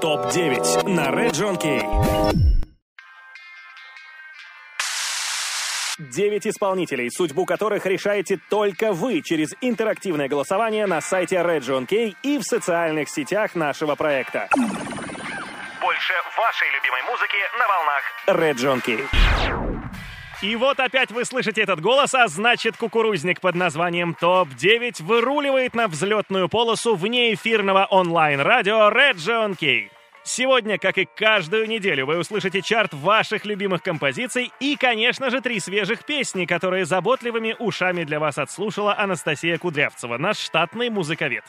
ТОП-9 на Red Key. Девять исполнителей, судьбу которых решаете только вы через интерактивное голосование на сайте Red John Key и в социальных сетях нашего проекта. Больше вашей любимой музыки на волнах Red John Key. И вот опять вы слышите этот голос, а значит кукурузник под названием ТОП-9 выруливает на взлетную полосу вне эфирного онлайн-радио Red John Key. Сегодня, как и каждую неделю, вы услышите чарт ваших любимых композиций и, конечно же, три свежих песни, которые заботливыми ушами для вас отслушала Анастасия Кудрявцева, наш штатный музыковед.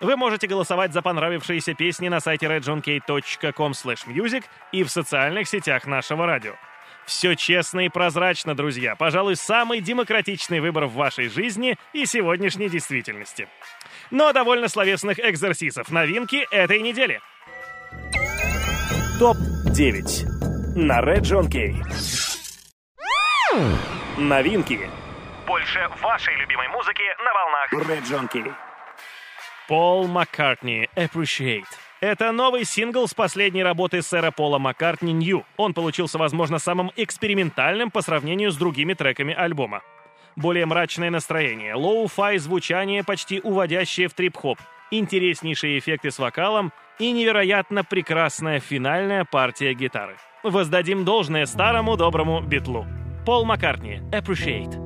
Вы можете голосовать за понравившиеся песни на сайте redjonkey.com music и в социальных сетях нашего радио. Все честно и прозрачно, друзья. Пожалуй, самый демократичный выбор в вашей жизни и сегодняшней действительности. Но довольно словесных экзерсисов. Новинки этой недели. Топ-9 на Red John Key. Новинки. Больше вашей любимой музыки на волнах Red John Key. Пол Маккартни «Appreciate». Это новый сингл с последней работы сэра Пола Маккартни «Нью». Он получился, возможно, самым экспериментальным по сравнению с другими треками альбома. Более мрачное настроение, лоу-фай звучание, почти уводящее в трип-хоп, интереснейшие эффекты с вокалом и невероятно прекрасная финальная партия гитары. Воздадим должное старому доброму битлу. Пол Маккартни «Appreciate».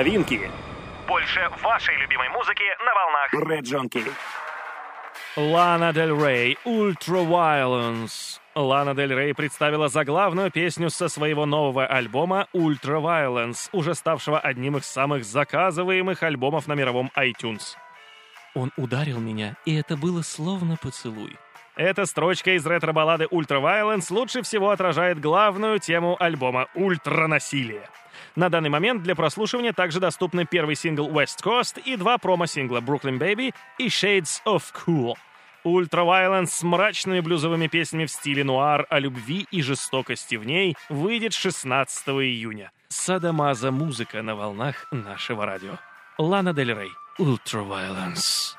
Новинки. Больше вашей любимой музыки на волнах Red Key. Лана Дель Рей, Ultra Violence. Лана Дель Рей представила заглавную песню со своего нового альбома Ultra Violence, уже ставшего одним из самых заказываемых альбомов на мировом iTunes. Он ударил меня, и это было словно поцелуй. Эта строчка из ретро-баллады Ultra Violence лучше всего отражает главную тему альбома «Ультранасилие». На данный момент для прослушивания также доступны первый сингл West Coast и два промо-сингла Brooklyn Baby и Shades of Cool. Violence с мрачными блюзовыми песнями в стиле нуар о любви и жестокости в ней выйдет 16 июня. Садамаза музыка на волнах нашего радио. Лана Дель Рей. Ultra Violence.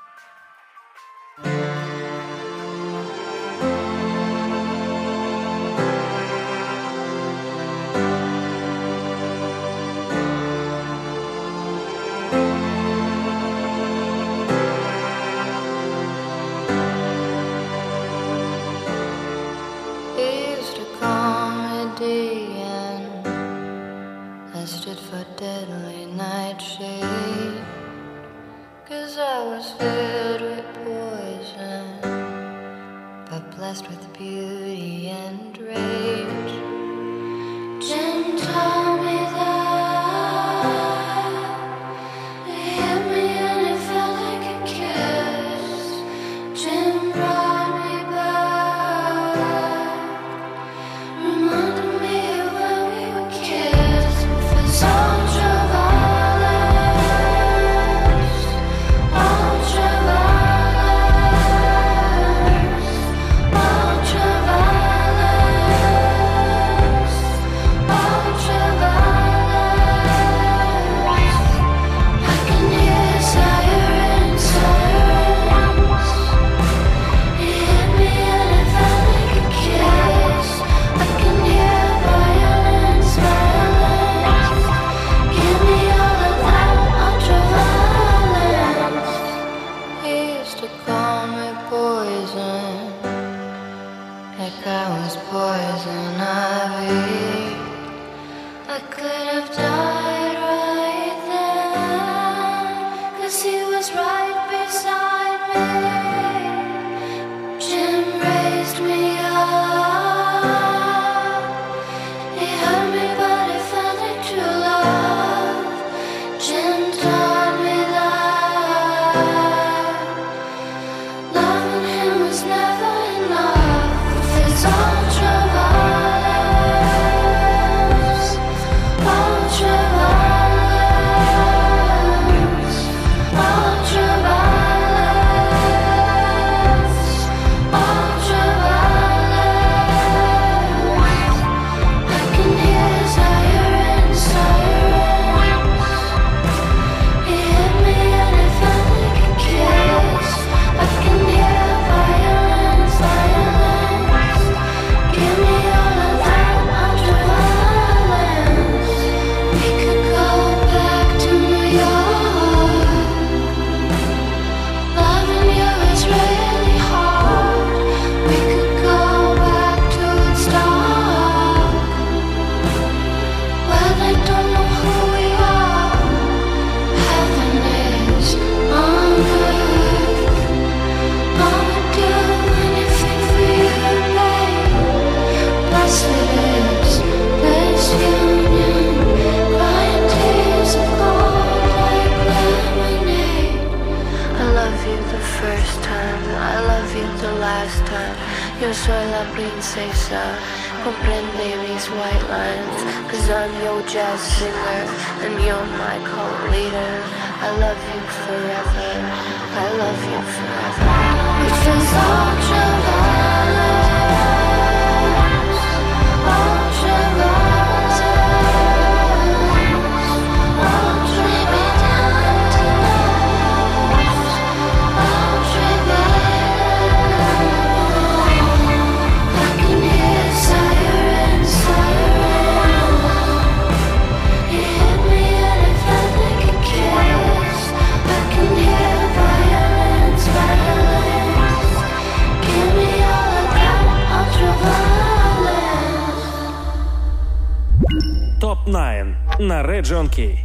K.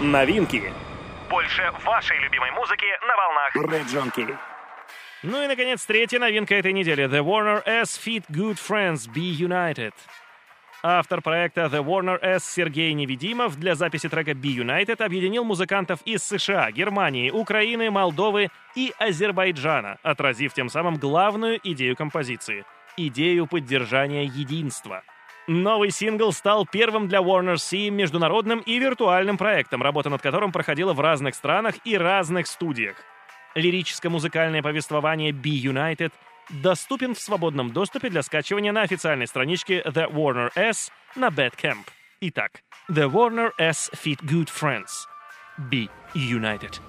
Новинки. Больше вашей любимой музыки на волнах Region K. Ну и, наконец, третья новинка этой недели. The Warner S Feat Good Friends Be United. Автор проекта The Warner S Сергей Невидимов для записи трека Be United объединил музыкантов из США, Германии, Украины, Молдовы и Азербайджана, отразив тем самым главную идею композиции — идею поддержания единства. Новый сингл стал первым для Warner C международным и виртуальным проектом, работа над которым проходила в разных странах и разных студиях. Лирическо-музыкальное повествование Be United доступен в свободном доступе для скачивания на официальной страничке The Warner S на Bandcamp. Итак, The Warner S Fit Good Friends. Be United.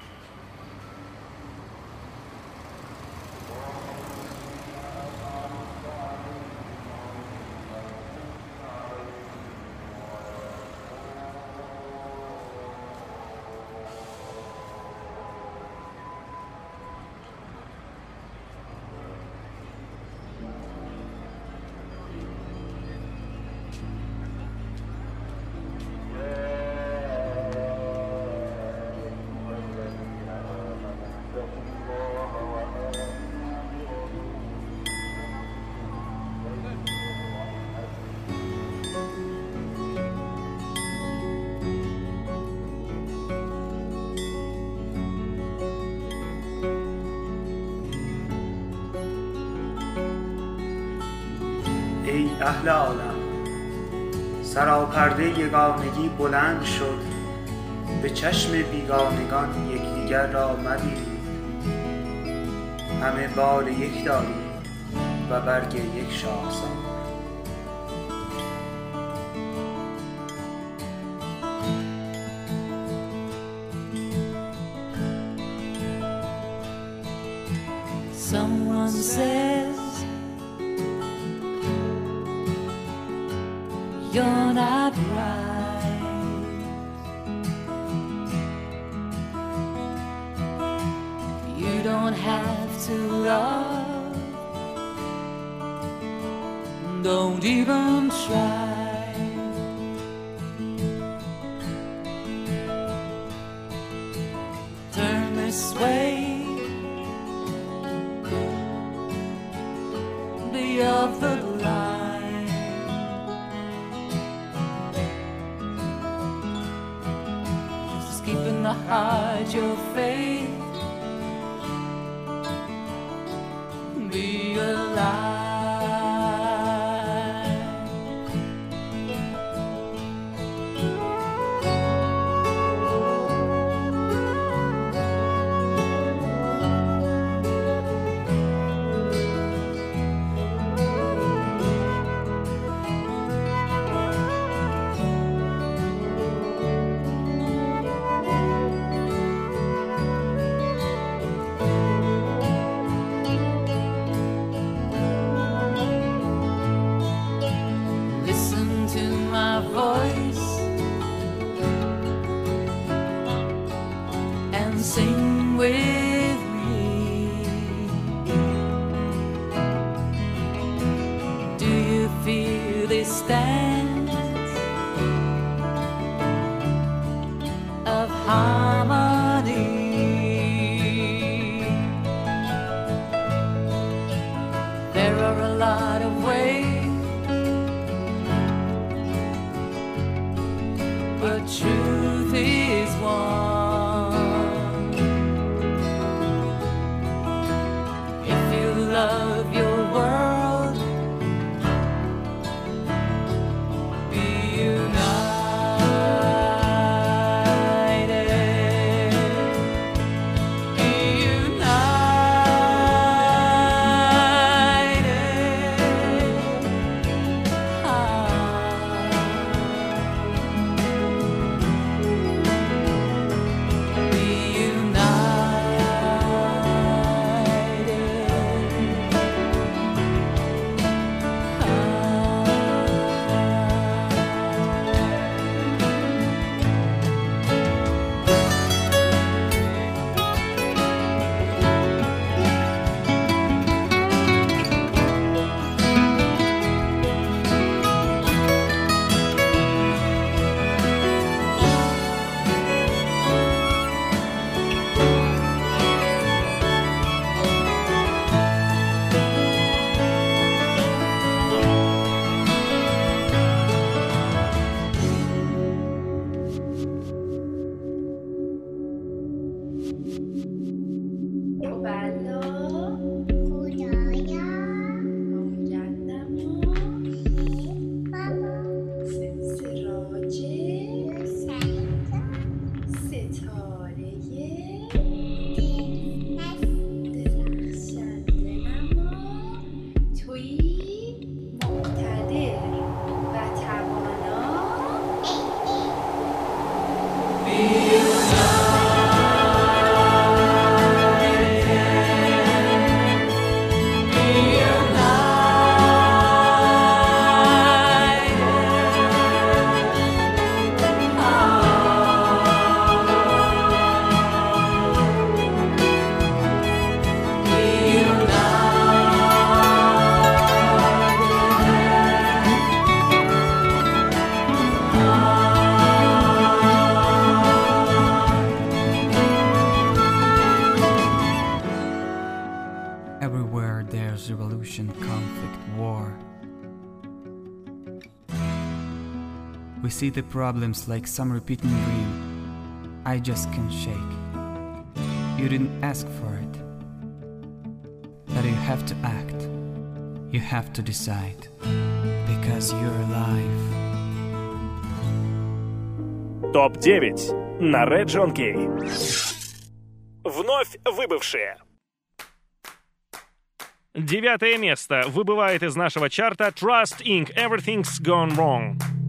اهل عالم. سراپرده یگانگی بلند شد. به چشم بیگانگان یکدیگر را مبینید همه بار یک داریم و برگ یک شاخسار see the problems like some repeating dream. I just can't shake. You didn't ask for it. But you have to act. You have to decide. Because you're alive. Топ-9 на Red Jonkey. Вновь выбывшие. Девятое место выбывает из нашего чарта Trust Inc. Everything's Gone Wrong.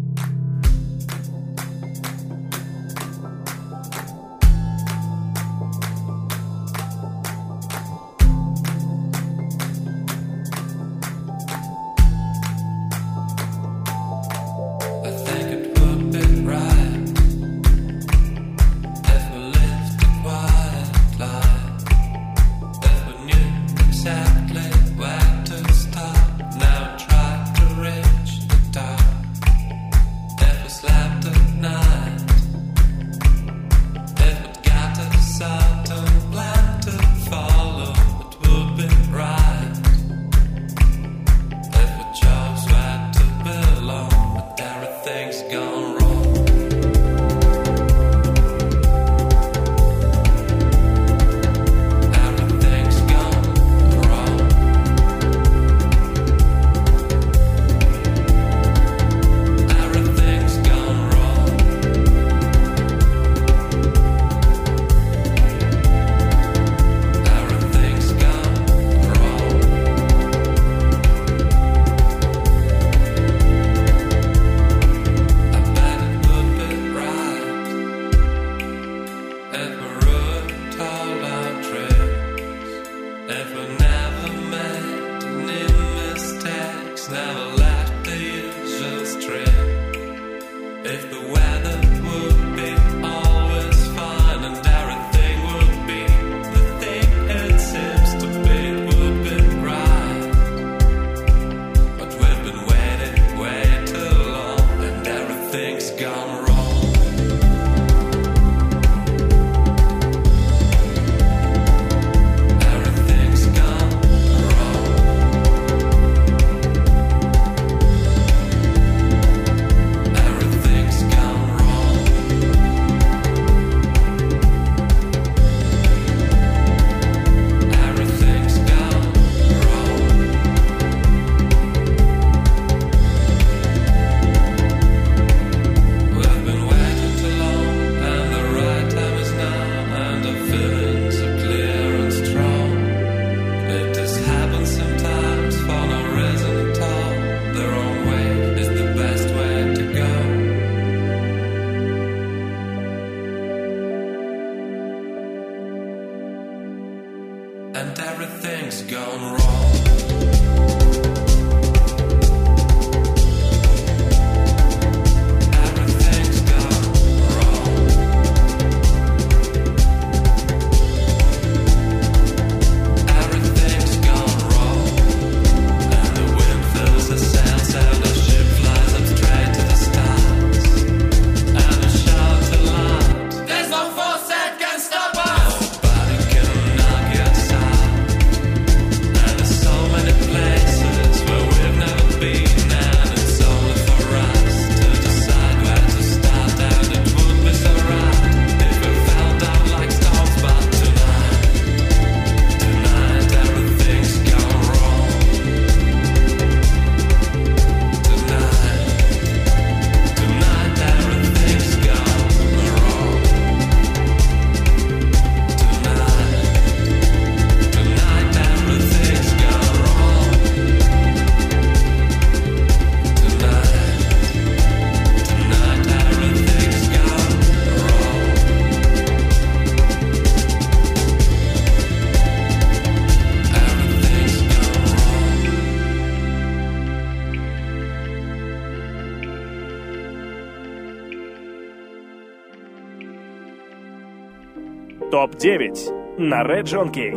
9 на Реджион Кей.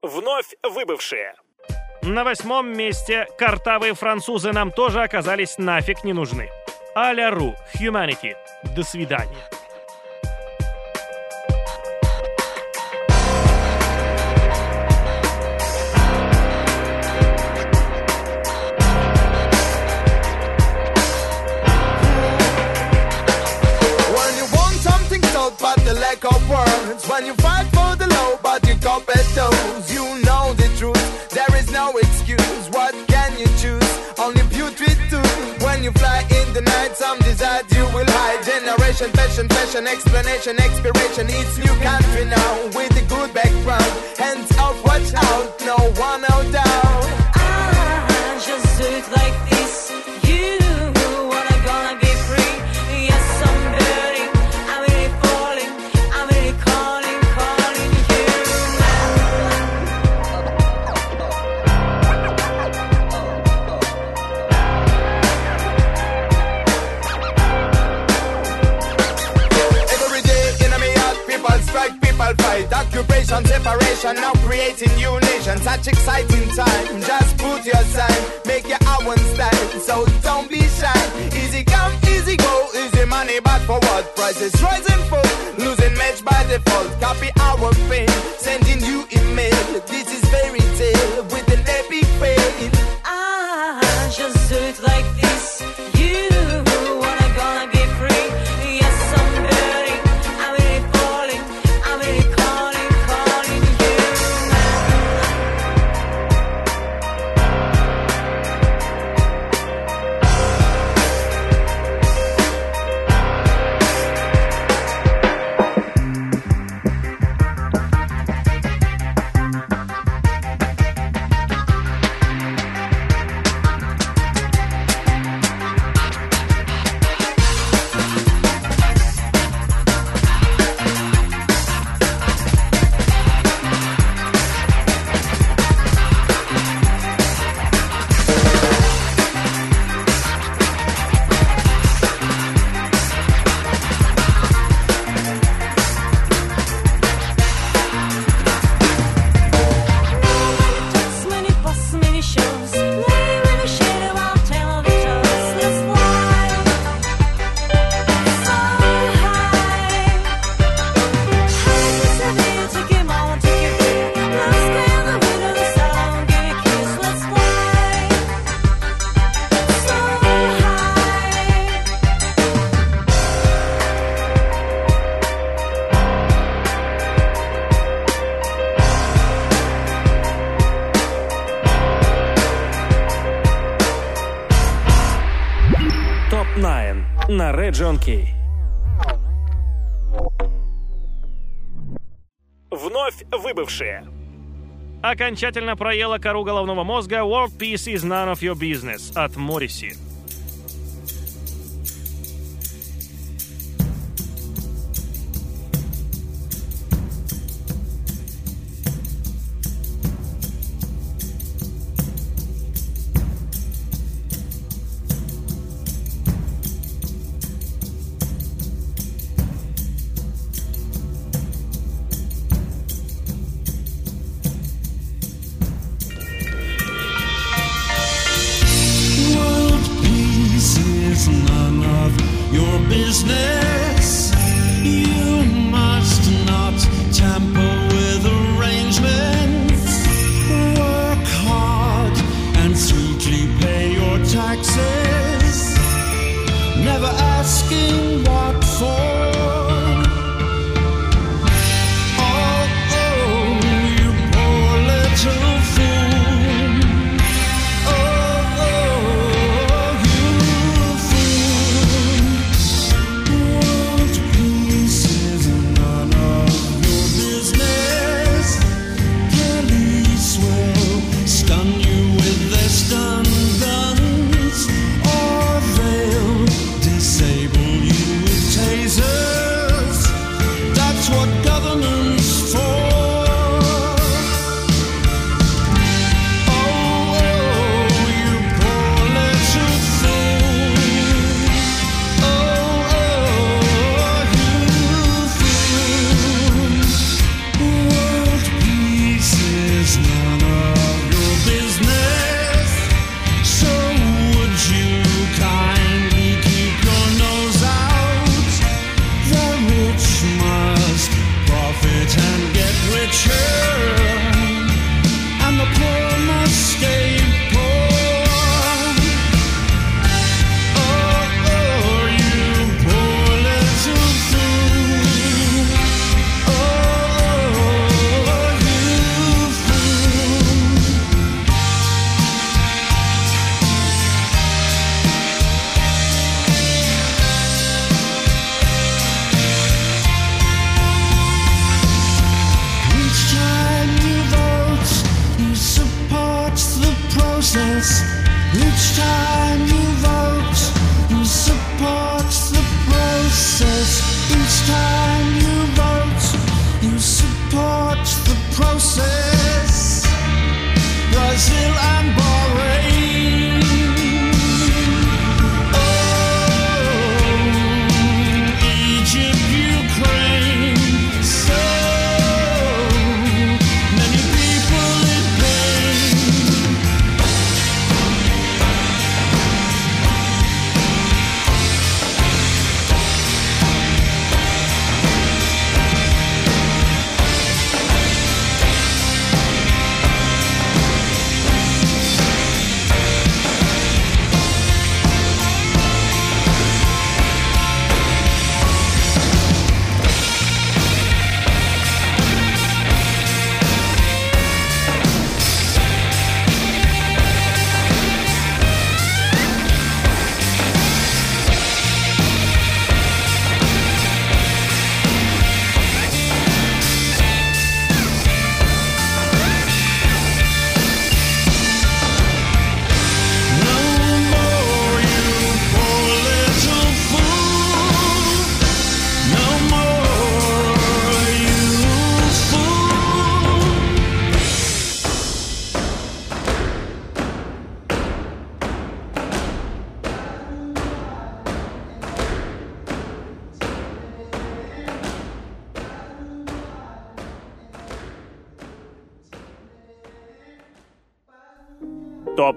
Вновь выбывшие. На восьмом месте картавые французы нам тоже оказались нафиг не нужны. Аля Ру, Humanity. До свидания. When you fight for the low, but you compare those. You know the truth, there is no excuse. What can you choose? Only putrid too. When you fly in the night, some desire you will hide. Generation, fashion, fashion, explanation, expiration. It's new country now with a good background. Hands up, watch out, no one out down. Ah, just do it like Occupation, separation, now creating new nations. Such exciting time. Just put your sign, make your own style. So don't be shy. Easy come, easy go, easy money, but for what? Prices rising full, losing match by default. Copy our fame, sending you email. This Region K. Вновь выбывшие. Окончательно проела кору головного мозга World Peace is None of Your Business от Морриси.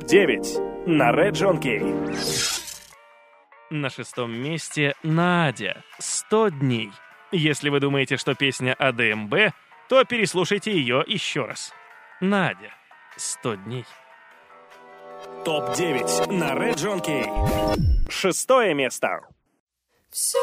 ТОП-9 на Red John Key. На шестом месте Надя. Сто дней. Если вы думаете, что песня о ДМБ, то переслушайте ее еще раз. Надя. Сто дней. ТОП-9 на Red John Key. Шестое место. Все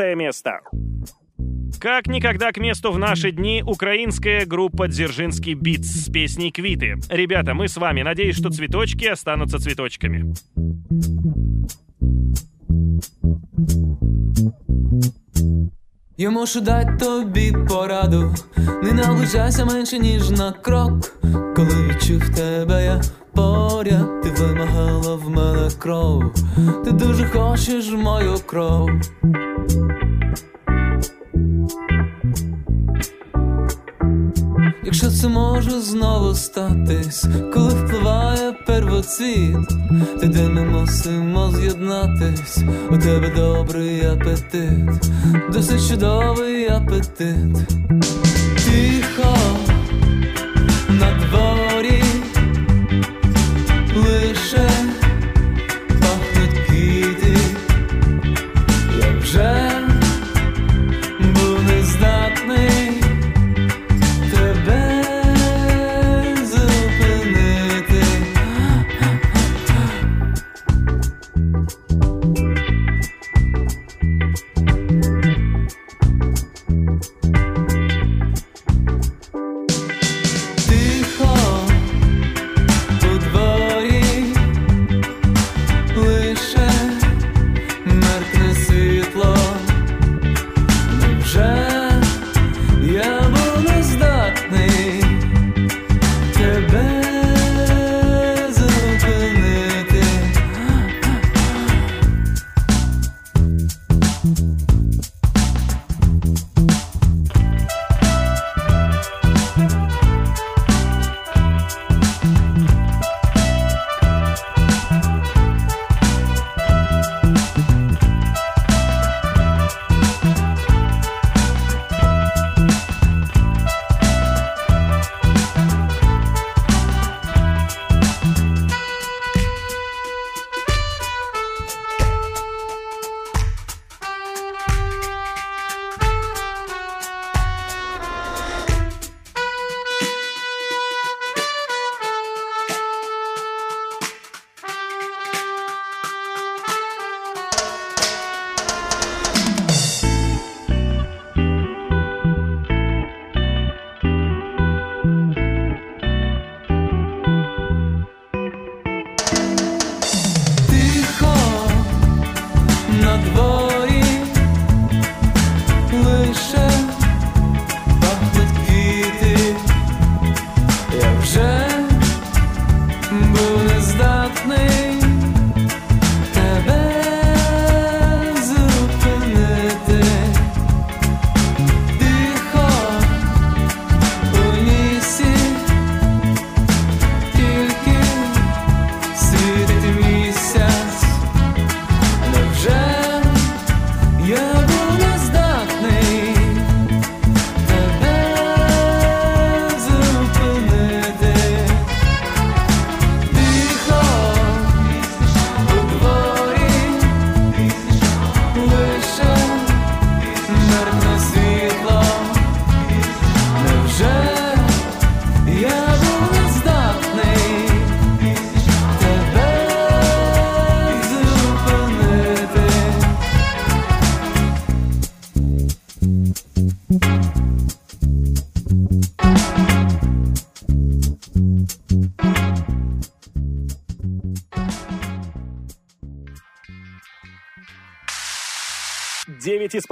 четвертое место. Как никогда к месту в наши дни украинская группа «Дзержинский битс» с песней «Квиты». Ребята, мы с вами. Надеюсь, что цветочки останутся цветочками. Я можу дать тобі пораду, не наближайся менше, ніж на крок. Коли відчув тебе, я поряд, ти вимагала в мене кров. Ти дуже хочеш мою кров. Якщо це може знову статись, коли впливає первоцвіт, тоді ми мусимо з'єднатись. У тебе добрий апетит, досить чудовий апетит.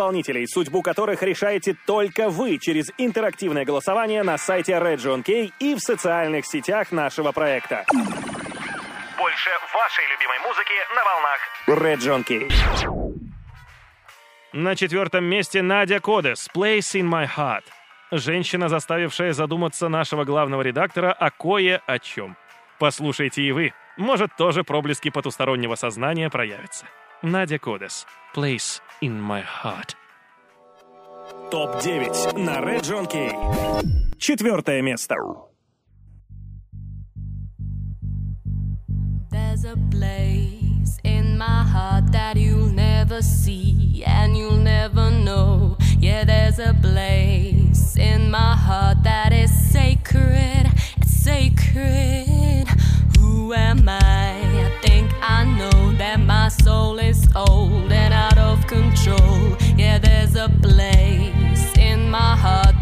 Исполнителей, судьбу которых решаете только вы через интерактивное голосование на сайте Region K и в социальных сетях нашего проекта. Больше вашей любимой музыки на волнах Region K. На четвертом месте Надя Кодес «Place in my heart». Женщина, заставившая задуматься нашего главного редактора о кое о чем. Послушайте и вы. Может, тоже проблески потустороннего сознания проявятся. Надя Кодес «Place in my heart». Топ-9 на Region K. Четвертое место. There's a place in my heart that you'll never see and you'll never know. Yeah, there's a place in my heart that is sacred. It's sacred. Who am I? My soul is old and out of control. Yeah, there's a place in my heart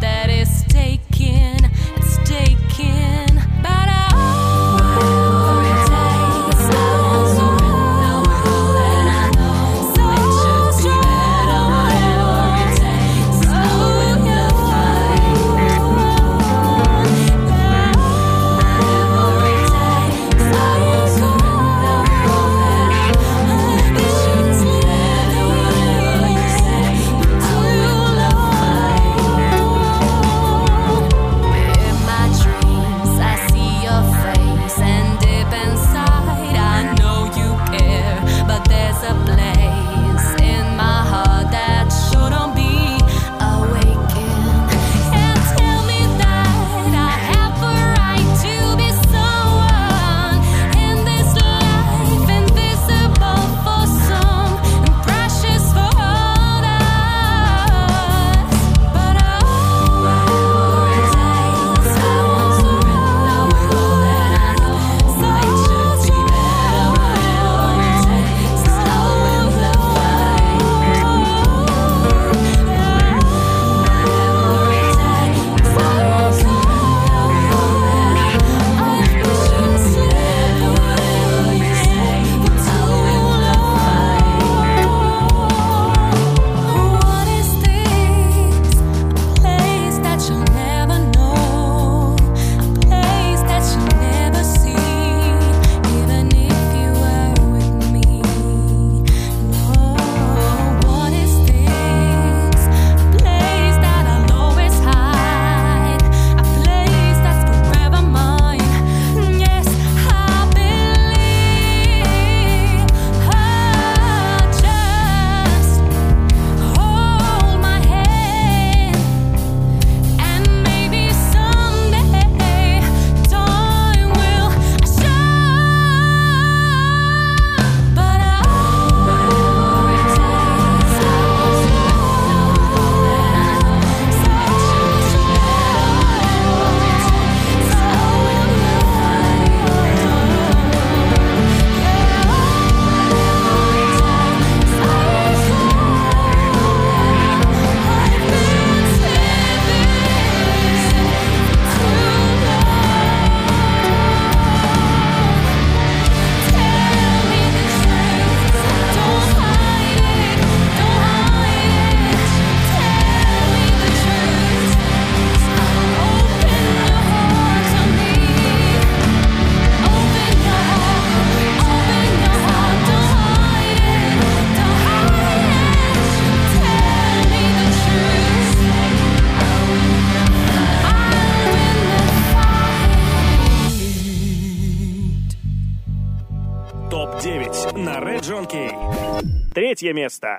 третье место.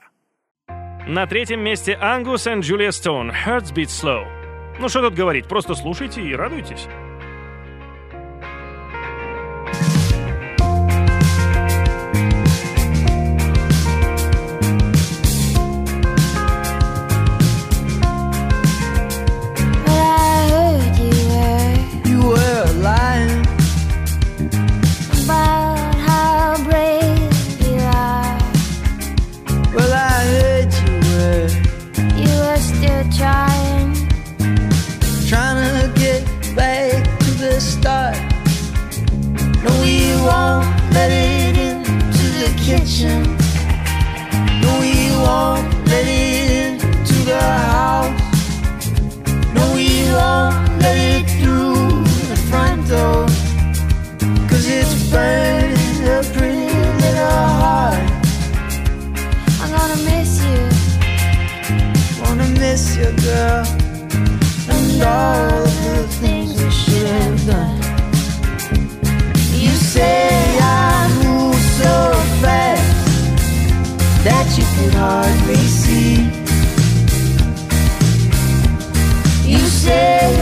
На третьем месте Ангус и Джулия Стоун «Hearts Beat Slow». Ну что тут говорить, просто слушайте и радуйтесь. won't let it into the kitchen. No, we won't let it into the house. No, we won't let it through the front door. Cause it's burning her pretty little heart. I'm gonna miss you. Wanna miss you, girl. And all of the can hardly see. You say.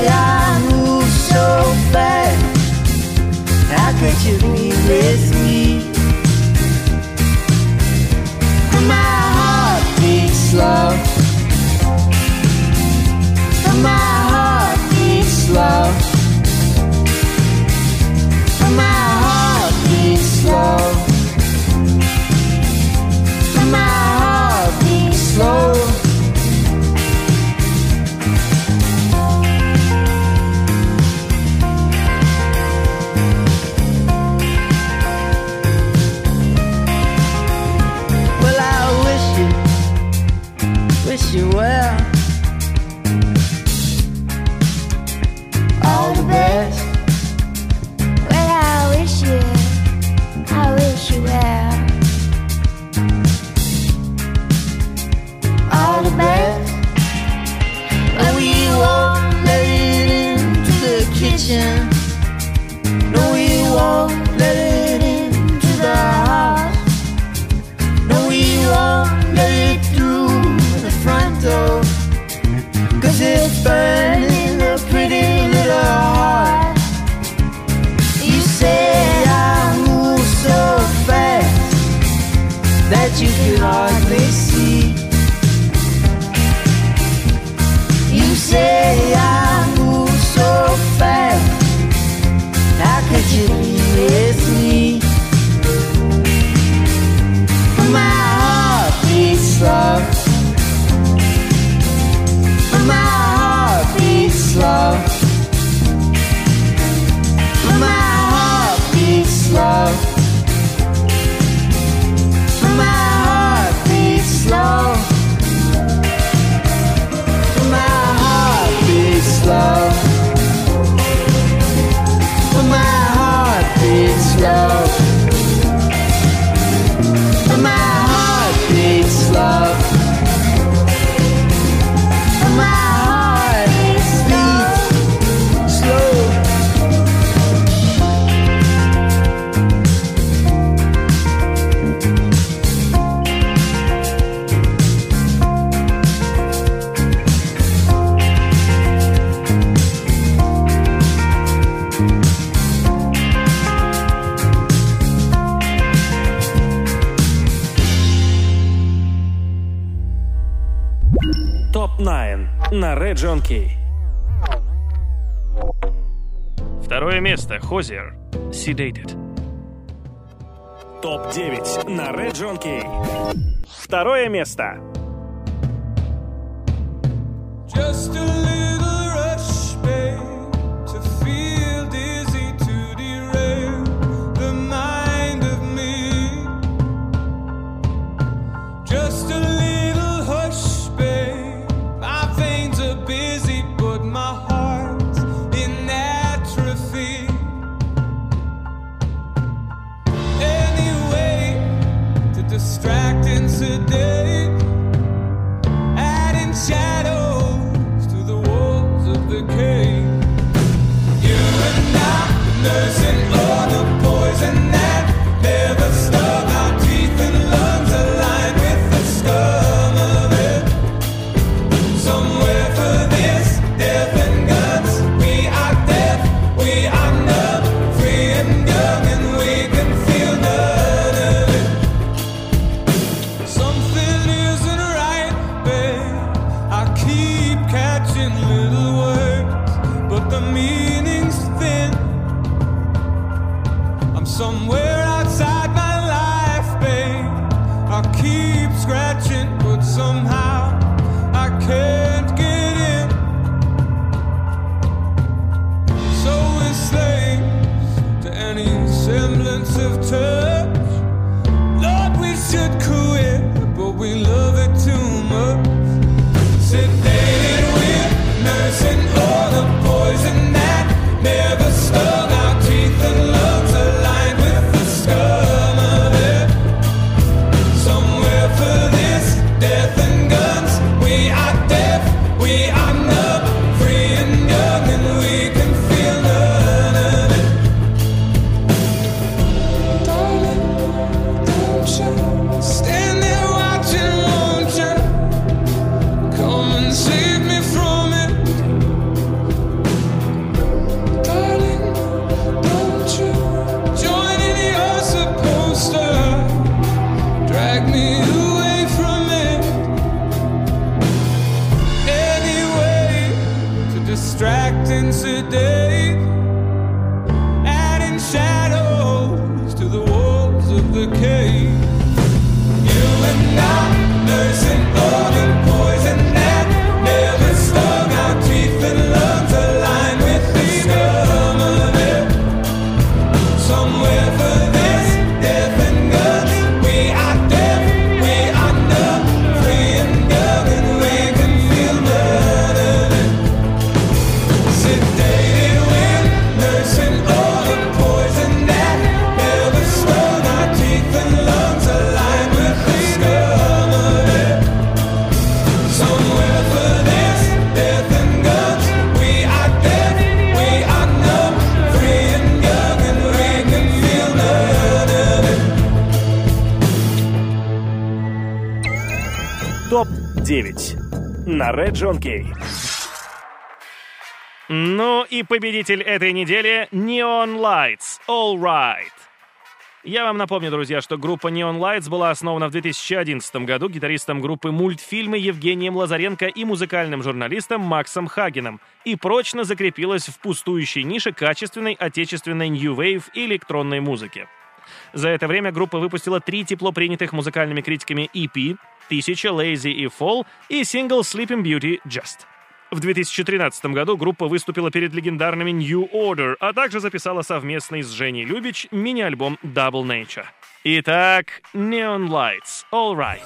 Хозер. Sedated. Топ-9 на Red John Key. Второе место. Goodness the cave. You and I. на Red Jonkey. Ну и победитель этой недели — Neon Lights. All right. Я вам напомню, друзья, что группа Neon Lights была основана в 2011 году гитаристом группы «Мультфильмы» Евгением Лазаренко и музыкальным журналистом Максом Хагеном и прочно закрепилась в пустующей нише качественной отечественной New Wave и электронной музыки. За это время группа выпустила три тепло принятых музыкальными критиками EP, 1000 Lazy и Fall и сингл Sleeping Beauty Just. В 2013 году группа выступила перед легендарными New Order, а также записала совместный с Женей Любич мини-альбом Double Nature. Итак, Neon Lights, All Right.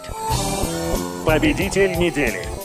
Победитель недели.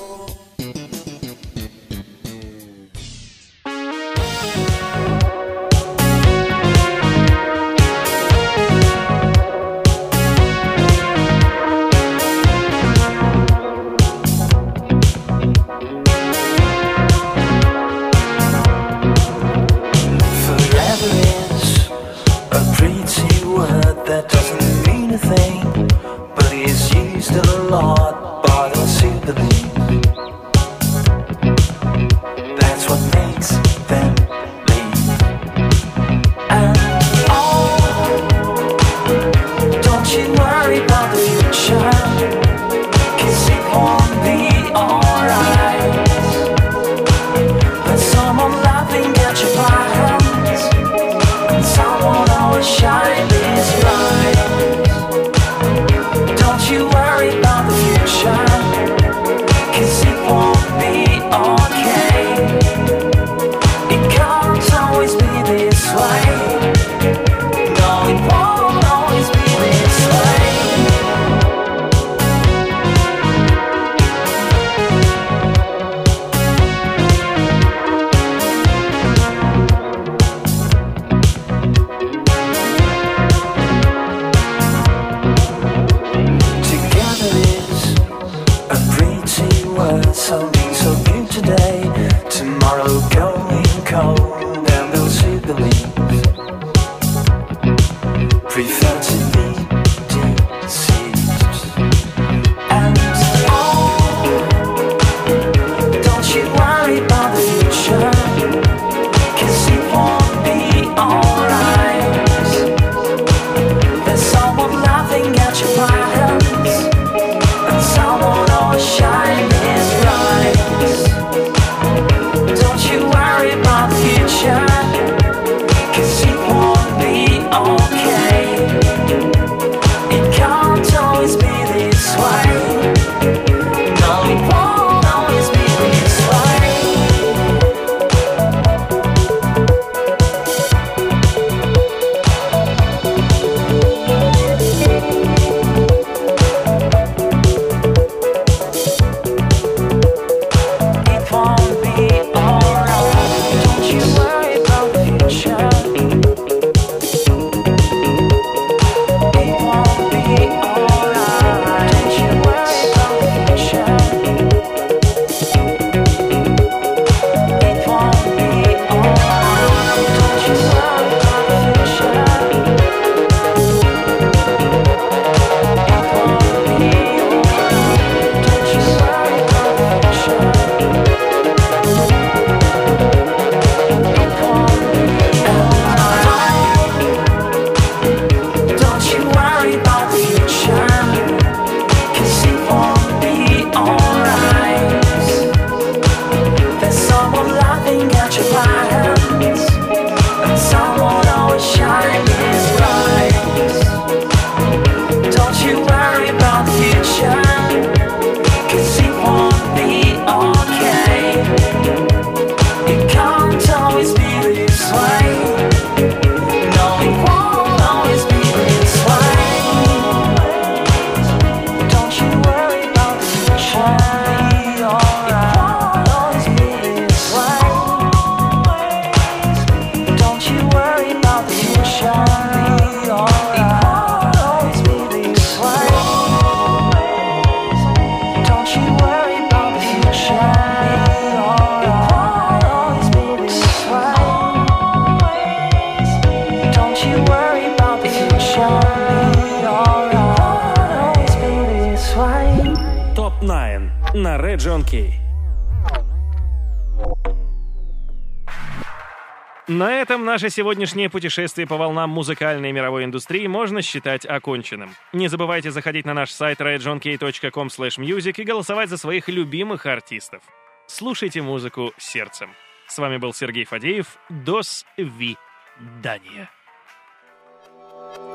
этом наше сегодняшнее путешествие по волнам музыкальной и мировой индустрии можно считать оконченным. Не забывайте заходить на наш сайт radiojonkey.com music и голосовать за своих любимых артистов. Слушайте музыку сердцем. С вами был Сергей Фадеев. До свидания.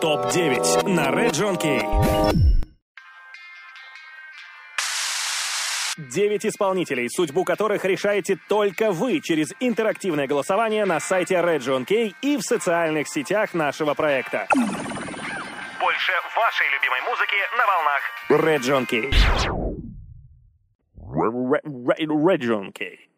Топ-9 на Red Jonkey. 9 исполнителей, судьбу которых решаете только вы через интерактивное голосование на сайте Region K и в социальных сетях нашего проекта. Больше вашей любимой музыки на волнах Region K. Region K.